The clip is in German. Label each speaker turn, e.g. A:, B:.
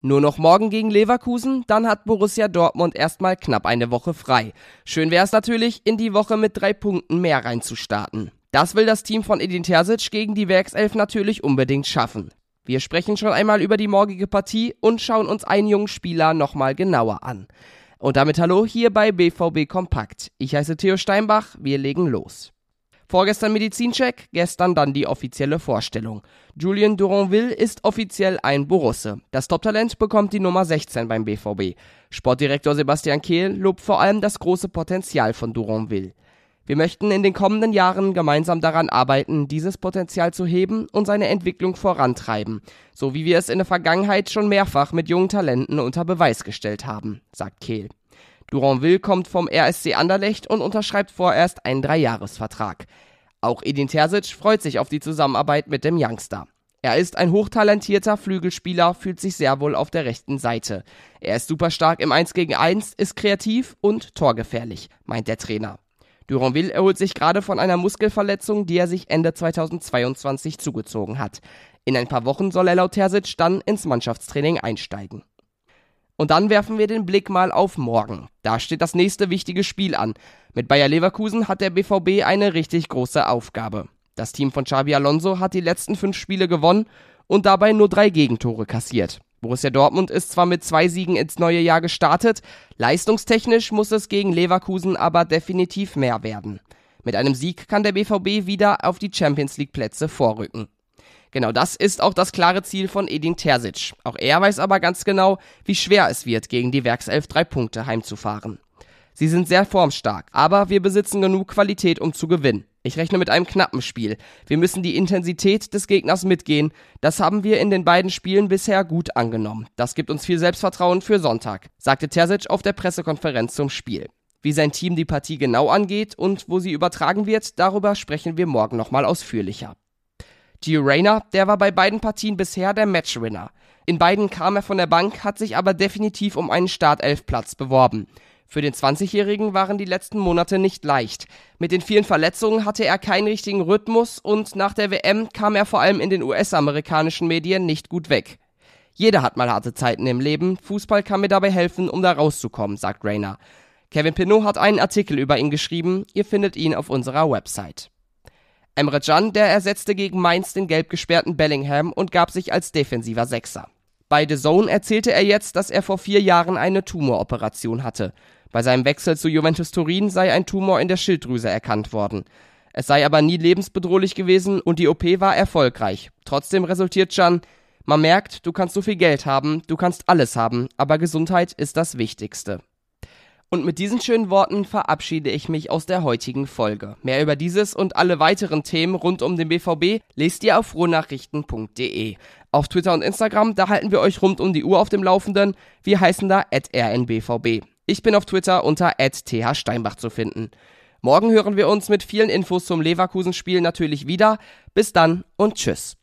A: Nur noch morgen gegen Leverkusen, dann hat Borussia Dortmund erstmal knapp eine Woche frei. Schön wäre es natürlich, in die Woche mit drei Punkten mehr reinzustarten. Das will das Team von Edin Terzic gegen die Werkself natürlich unbedingt schaffen. Wir sprechen schon einmal über die morgige Partie und schauen uns einen jungen Spieler nochmal genauer an. Und damit hallo hier bei BVB Kompakt. Ich heiße Theo Steinbach, wir legen los. Vorgestern Medizincheck, gestern dann die offizielle Vorstellung. Julien Duranville ist offiziell ein Borusse. Das Top-Talent bekommt die Nummer 16 beim BVB. Sportdirektor Sebastian Kehl lobt vor allem das große Potenzial von Duranville. Wir möchten in den kommenden Jahren gemeinsam daran arbeiten, dieses Potenzial zu heben und seine Entwicklung vorantreiben, so wie wir es in der Vergangenheit schon mehrfach mit jungen Talenten unter Beweis gestellt haben, sagt Kehl. Duranville kommt vom RSC Anderlecht und unterschreibt vorerst einen Dreijahresvertrag. Auch Edin Terzic freut sich auf die Zusammenarbeit mit dem Youngster. Er ist ein hochtalentierter Flügelspieler, fühlt sich sehr wohl auf der rechten Seite. Er ist super stark im 1 gegen 1, ist kreativ und torgefährlich, meint der Trainer. Duranville erholt sich gerade von einer Muskelverletzung, die er sich Ende 2022 zugezogen hat. In ein paar Wochen soll er laut Terzic dann ins Mannschaftstraining einsteigen. Und dann werfen wir den Blick mal auf morgen. Da steht das nächste wichtige Spiel an. Mit Bayer Leverkusen hat der BVB eine richtig große Aufgabe. Das Team von Xabi Alonso hat die letzten fünf Spiele gewonnen und dabei nur drei Gegentore kassiert. Borussia Dortmund ist zwar mit zwei Siegen ins neue Jahr gestartet, leistungstechnisch muss es gegen Leverkusen aber definitiv mehr werden. Mit einem Sieg kann der BVB wieder auf die Champions League Plätze vorrücken. Genau das ist auch das klare Ziel von Edin Terzic. Auch er weiß aber ganz genau, wie schwer es wird, gegen die Werkself drei Punkte heimzufahren. Sie sind sehr formstark, aber wir besitzen genug Qualität, um zu gewinnen. Ich rechne mit einem knappen Spiel. Wir müssen die Intensität des Gegners mitgehen. Das haben wir in den beiden Spielen bisher gut angenommen. Das gibt uns viel Selbstvertrauen für Sonntag, sagte Terzic auf der Pressekonferenz zum Spiel. Wie sein Team die Partie genau angeht und wo sie übertragen wird, darüber sprechen wir morgen nochmal ausführlicher. Gio Reyna, der war bei beiden Partien bisher der Matchwinner. In beiden kam er von der Bank, hat sich aber definitiv um einen Startelfplatz beworben. Für den 20-Jährigen waren die letzten Monate nicht leicht. Mit den vielen Verletzungen hatte er keinen richtigen Rhythmus und nach der WM kam er vor allem in den US-amerikanischen Medien nicht gut weg. Jeder hat mal harte Zeiten im Leben, Fußball kann mir dabei helfen, um da rauszukommen, sagt Rayner. Kevin Pinot hat einen Artikel über ihn geschrieben, ihr findet ihn auf unserer Website. Emre Can, der ersetzte gegen Mainz den gelb gesperrten Bellingham und gab sich als defensiver Sechser. Bei The Zone erzählte er jetzt, dass er vor vier Jahren eine Tumoroperation hatte. Bei seinem Wechsel zu Juventus Turin sei ein Tumor in der Schilddrüse erkannt worden. Es sei aber nie lebensbedrohlich gewesen und die OP war erfolgreich. Trotzdem resultiert Can, man merkt, du kannst so viel Geld haben, du kannst alles haben, aber Gesundheit ist das Wichtigste. Und mit diesen schönen Worten verabschiede ich mich aus der heutigen Folge. Mehr über dieses und alle weiteren Themen rund um den BVB lest ihr auf ruhrnachrichten.de. Auf Twitter und Instagram, da halten wir euch rund um die Uhr auf dem Laufenden. Wir heißen da rnbvb. Ich bin auf Twitter unter thsteinbach zu finden. Morgen hören wir uns mit vielen Infos zum Leverkusen-Spiel natürlich wieder. Bis dann und tschüss.